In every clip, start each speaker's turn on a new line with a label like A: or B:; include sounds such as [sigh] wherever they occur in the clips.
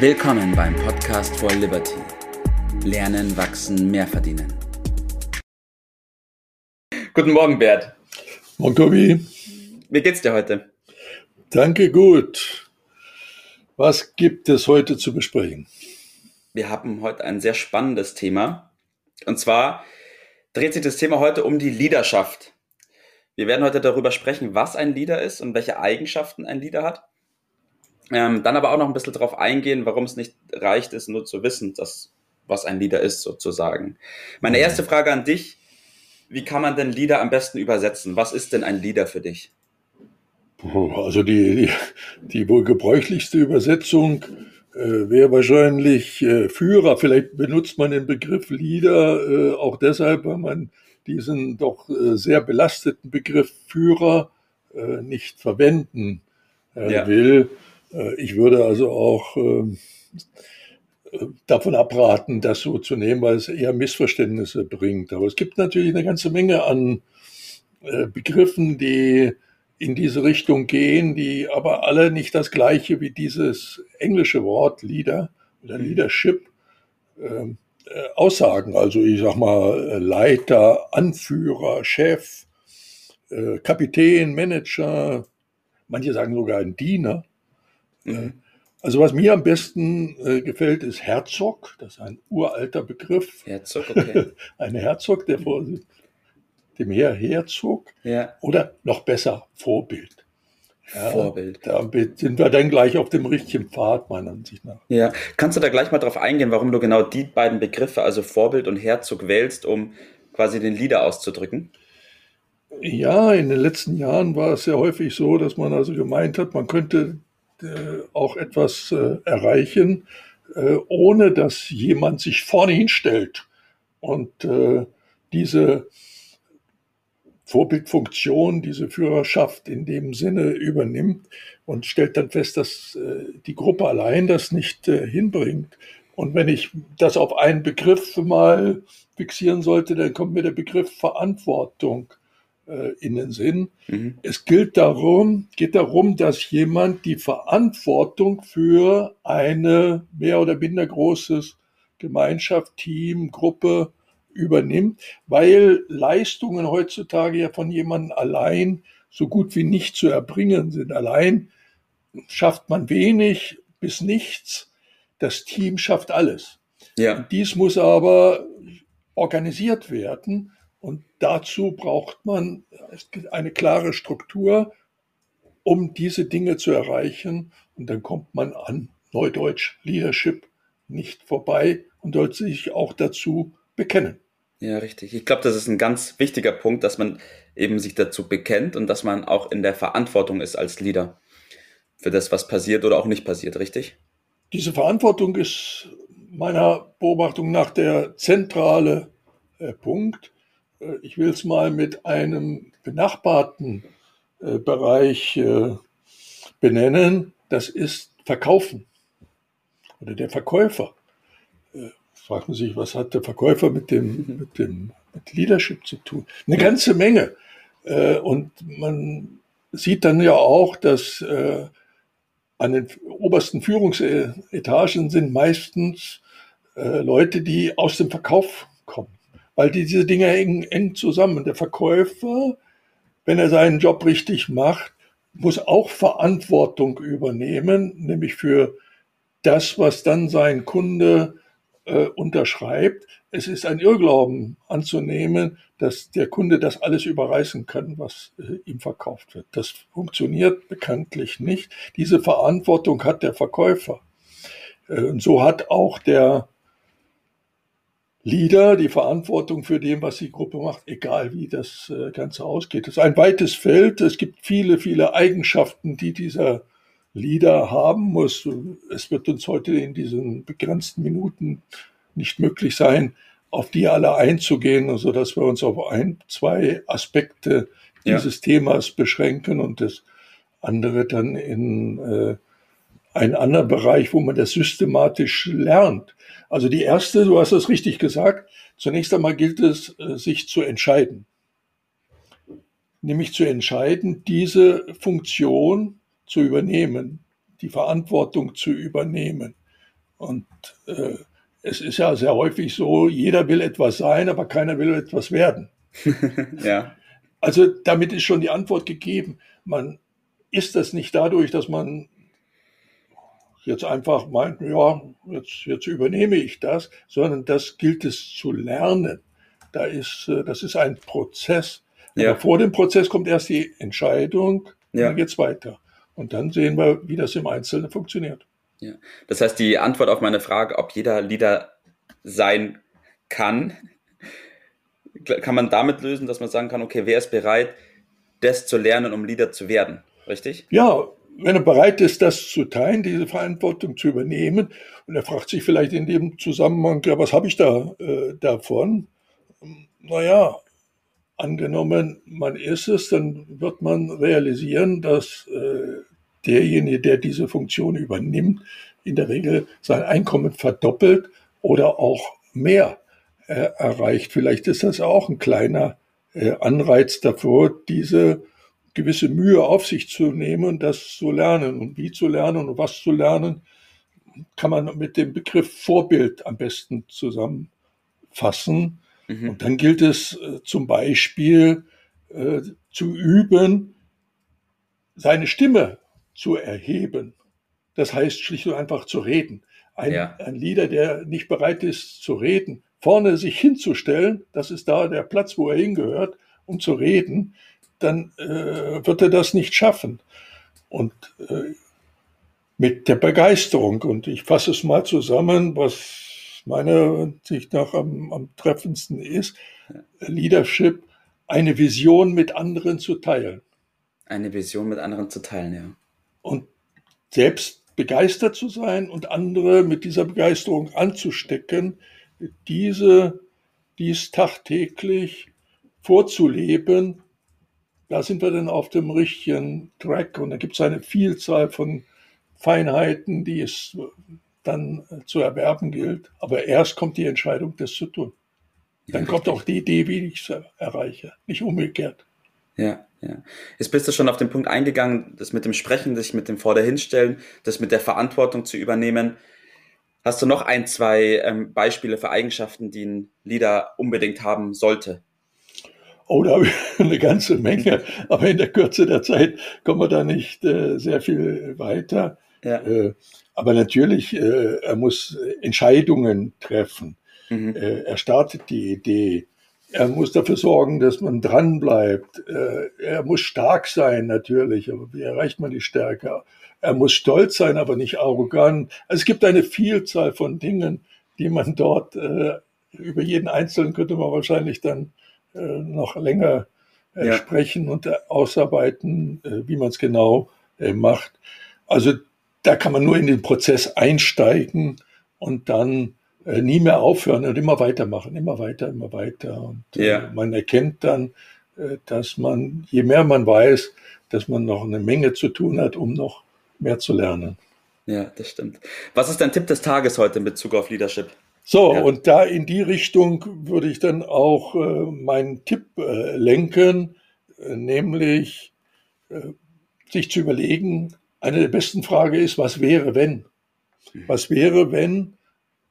A: Willkommen beim Podcast for Liberty. Lernen, wachsen, mehr verdienen. Guten Morgen, Bert.
B: Morgen, Tobi.
A: Wie geht's dir heute?
B: Danke, gut. Was gibt es heute zu besprechen?
A: Wir haben heute ein sehr spannendes Thema. Und zwar dreht sich das Thema heute um die Leaderschaft. Wir werden heute darüber sprechen, was ein Leader ist und welche Eigenschaften ein Leader hat. Ähm, dann aber auch noch ein bisschen darauf eingehen, warum es nicht reicht ist, nur zu wissen, dass, was ein Leader ist, sozusagen. Meine mhm. erste Frage an dich, wie kann man denn Leader am besten übersetzen? Was ist denn ein Leader für dich?
B: Also die, die, die wohl gebräuchlichste Übersetzung äh, wäre wahrscheinlich äh, Führer. Vielleicht benutzt man den Begriff Leader äh, auch deshalb, weil man diesen doch äh, sehr belasteten Begriff Führer äh, nicht verwenden äh, ja. will. Ich würde also auch ähm, davon abraten, das so zu nehmen, weil es eher Missverständnisse bringt. Aber es gibt natürlich eine ganze Menge an Begriffen, die in diese Richtung gehen, die aber alle nicht das gleiche wie dieses englische Wort Leader oder mhm. Leadership ähm, äh, aussagen. Also ich sag mal Leiter, Anführer, Chef, äh, Kapitän, Manager, manche sagen sogar ein Diener. Also was mir am besten äh, gefällt, ist Herzog. Das ist ein uralter Begriff.
A: Herzog, okay. [laughs]
B: ein Herzog, der vor dem Heer herzog. Ja. Oder noch besser, Vorbild.
A: Ja, Vorbild.
B: Damit sind wir dann gleich auf dem richtigen Pfad, meiner Ansicht nach.
A: Ja, kannst du da gleich mal drauf eingehen, warum du genau die beiden Begriffe, also Vorbild und Herzog, wählst, um quasi den Leader auszudrücken?
B: Ja, in den letzten Jahren war es sehr häufig so, dass man also gemeint hat, man könnte auch etwas äh, erreichen, äh, ohne dass jemand sich vorne hinstellt und äh, diese Vorbildfunktion, diese Führerschaft in dem Sinne übernimmt und stellt dann fest, dass äh, die Gruppe allein das nicht äh, hinbringt. Und wenn ich das auf einen Begriff mal fixieren sollte, dann kommt mir der Begriff Verantwortung äh, in den Sinn. Mhm. Es gilt darum, geht darum, dass jemand die Verantwortung für eine mehr oder minder großes Gemeinschaft, Team, Gruppe übernimmt, weil Leistungen heutzutage ja von jemandem allein so gut wie nicht zu erbringen sind. Allein schafft man wenig bis nichts. Das Team schafft alles. Ja. dies muss aber organisiert werden dazu braucht man eine klare Struktur, um diese Dinge zu erreichen. Und dann kommt man an Neudeutsch Leadership nicht vorbei und sollte sich auch dazu bekennen.
A: Ja, richtig. Ich glaube, das ist ein ganz wichtiger Punkt, dass man eben sich dazu bekennt und dass man auch in der Verantwortung ist als Leader für das, was passiert oder auch nicht passiert, richtig?
B: Diese Verantwortung ist meiner Beobachtung nach der zentrale äh, Punkt. Äh, ich will es mal mit einem benachbarten äh, Bereich äh, benennen. Das ist Verkaufen oder der Verkäufer fragt man sich, was hat der Verkäufer mit dem, mit dem mit Leadership zu tun? Eine ganze Menge. Äh, und man sieht dann ja auch, dass äh, an den obersten Führungsetagen sind meistens äh, Leute, die aus dem Verkauf kommen, weil diese Dinge hängen eng zusammen. Der Verkäufer, wenn er seinen Job richtig macht, muss auch Verantwortung übernehmen, nämlich für das, was dann sein Kunde äh, unterschreibt. Es ist ein Irrglauben anzunehmen, dass der Kunde das alles überreißen kann, was äh, ihm verkauft wird. Das funktioniert bekanntlich nicht. Diese Verantwortung hat der Verkäufer. Äh, so hat auch der Leader die Verantwortung für dem, was die Gruppe macht, egal wie das äh, Ganze ausgeht. Es ist ein weites Feld. Es gibt viele, viele Eigenschaften, die dieser Lieder haben muss. Es wird uns heute in diesen begrenzten Minuten nicht möglich sein, auf die alle einzugehen, so dass wir uns auf ein, zwei Aspekte dieses ja. Themas beschränken und das andere dann in äh, einen anderen Bereich, wo man das systematisch lernt. Also die erste, du hast es richtig gesagt, zunächst einmal gilt es, äh, sich zu entscheiden. Nämlich zu entscheiden, diese Funktion zu übernehmen, die Verantwortung zu übernehmen. Und äh, es ist ja sehr häufig so, jeder will etwas sein, aber keiner will etwas werden. [laughs]
A: ja.
B: Also damit ist schon die Antwort gegeben. Man ist das nicht dadurch, dass man jetzt einfach meint, ja, jetzt, jetzt übernehme ich das, sondern das gilt es zu lernen. Da ist, äh, das ist ein Prozess. Ja. Aber vor dem Prozess kommt erst die Entscheidung, ja. dann geht's weiter. Und dann sehen wir, wie das im Einzelnen funktioniert.
A: Ja. Das heißt, die Antwort auf meine Frage, ob jeder Leader sein kann, kann man damit lösen, dass man sagen kann, okay, wer ist bereit, das zu lernen, um Leader zu werden? Richtig?
B: Ja, wenn er bereit ist, das zu teilen, diese Verantwortung zu übernehmen, und er fragt sich vielleicht in dem Zusammenhang, ja, was habe ich da äh, davon? Naja, angenommen, man ist es, dann wird man realisieren, dass äh, derjenige, der diese Funktion übernimmt, in der Regel sein Einkommen verdoppelt oder auch mehr äh, erreicht. Vielleicht ist das auch ein kleiner äh, Anreiz davor, diese gewisse Mühe auf sich zu nehmen das zu lernen. Und wie zu lernen und was zu lernen, kann man mit dem Begriff Vorbild am besten zusammenfassen. Mhm. Und dann gilt es äh, zum Beispiel äh, zu üben, seine Stimme zu erheben. Das heißt schlicht und einfach zu reden. Ein, ja. ein Leader, der nicht bereit ist zu reden, vorne sich hinzustellen, das ist da der Platz, wo er hingehört, um zu reden, dann äh, wird er das nicht schaffen. Und äh, mit der Begeisterung, und ich fasse es mal zusammen, was meiner Sicht nach am, am treffendsten ist, Leadership, eine Vision mit anderen zu teilen.
A: Eine Vision mit anderen zu teilen, ja.
B: Und selbst begeistert zu sein und andere mit dieser Begeisterung anzustecken, diese, dies tagtäglich vorzuleben, da sind wir dann auf dem richtigen Track und da gibt es eine Vielzahl von Feinheiten, die es dann zu erwerben gilt. Aber erst kommt die Entscheidung, das zu tun. Dann ja, kommt auch die Idee, wie ich es erreiche, nicht umgekehrt.
A: Ja, ja. Jetzt bist du schon auf den Punkt eingegangen, das mit dem Sprechen, sich mit dem Vorderhinstellen, das mit der Verantwortung zu übernehmen. Hast du noch ein, zwei ähm, Beispiele für Eigenschaften, die ein Leader unbedingt haben sollte?
B: Oh, da habe ich [laughs] eine ganze Menge, aber in der Kürze der Zeit kommen wir da nicht äh, sehr viel weiter. Ja. Äh, aber natürlich, äh, er muss Entscheidungen treffen. Mhm. Äh, er startet die Idee. Er muss dafür sorgen, dass man dran bleibt. Äh, er muss stark sein, natürlich. Aber wie erreicht man die Stärke? Er muss stolz sein, aber nicht arrogant. Also es gibt eine Vielzahl von Dingen, die man dort äh, über jeden Einzelnen könnte man wahrscheinlich dann noch länger äh, ja. sprechen und ausarbeiten, äh, wie man es genau macht. Also da kann man nur in den Prozess einsteigen und dann nie mehr aufhören und immer weitermachen, immer weiter, immer weiter. Und ja. man erkennt dann, dass man, je mehr man weiß, dass man noch eine Menge zu tun hat, um noch mehr zu lernen.
A: Ja, das stimmt. Was ist dein Tipp des Tages heute in Bezug auf Leadership?
B: So, ja. und da in die Richtung würde ich dann auch äh, meinen Tipp äh, lenken, äh, nämlich äh, sich zu überlegen, eine der besten Fragen ist, was wäre, wenn? Mhm. Was wäre, wenn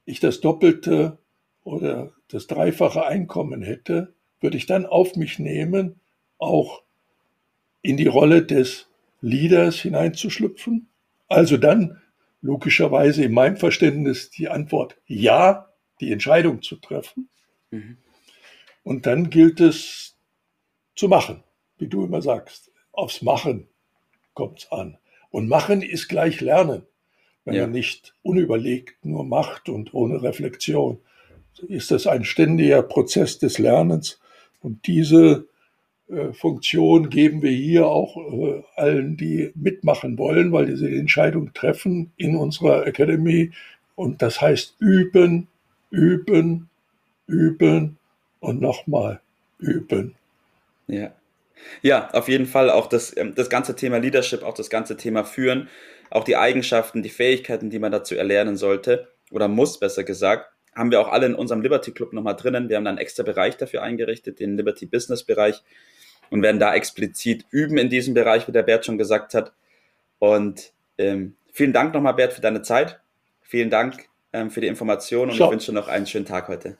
B: ich das doppelte oder das dreifache Einkommen hätte? Würde ich dann auf mich nehmen, auch in die Rolle des Leaders hineinzuschlüpfen? Also dann logischerweise in meinem Verständnis die Antwort ja, die Entscheidung zu treffen. Mhm. Und dann gilt es zu machen, wie du immer sagst. Aufs Machen kommt es an. Und machen ist gleich Lernen. Wenn ja. man nicht unüberlegt nur macht und ohne Reflexion, ist das ein ständiger Prozess des Lernens. Und diese Funktion geben wir hier auch äh, allen, die mitmachen wollen, weil diese Entscheidung treffen in unserer Academy. Und das heißt üben, üben, üben und nochmal üben.
A: Ja. Ja, auf jeden Fall auch das, ähm, das ganze Thema Leadership, auch das ganze Thema Führen, auch die Eigenschaften, die Fähigkeiten, die man dazu erlernen sollte oder muss, besser gesagt, haben wir auch alle in unserem Liberty Club nochmal drinnen. Wir haben da einen extra Bereich dafür eingerichtet, den Liberty Business Bereich und werden da explizit üben in diesem Bereich, wie der Bert schon gesagt hat. Und ähm, vielen Dank nochmal, Bert, für deine Zeit. Vielen Dank ähm, für die Information und Ciao. ich wünsche noch einen schönen Tag heute.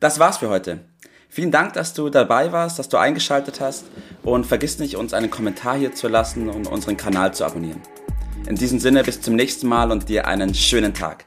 A: Das war's für heute. Vielen Dank, dass du dabei warst, dass du eingeschaltet hast und vergiss nicht, uns einen Kommentar hier zu lassen und unseren Kanal zu abonnieren. In diesem Sinne bis zum nächsten Mal und dir einen schönen Tag.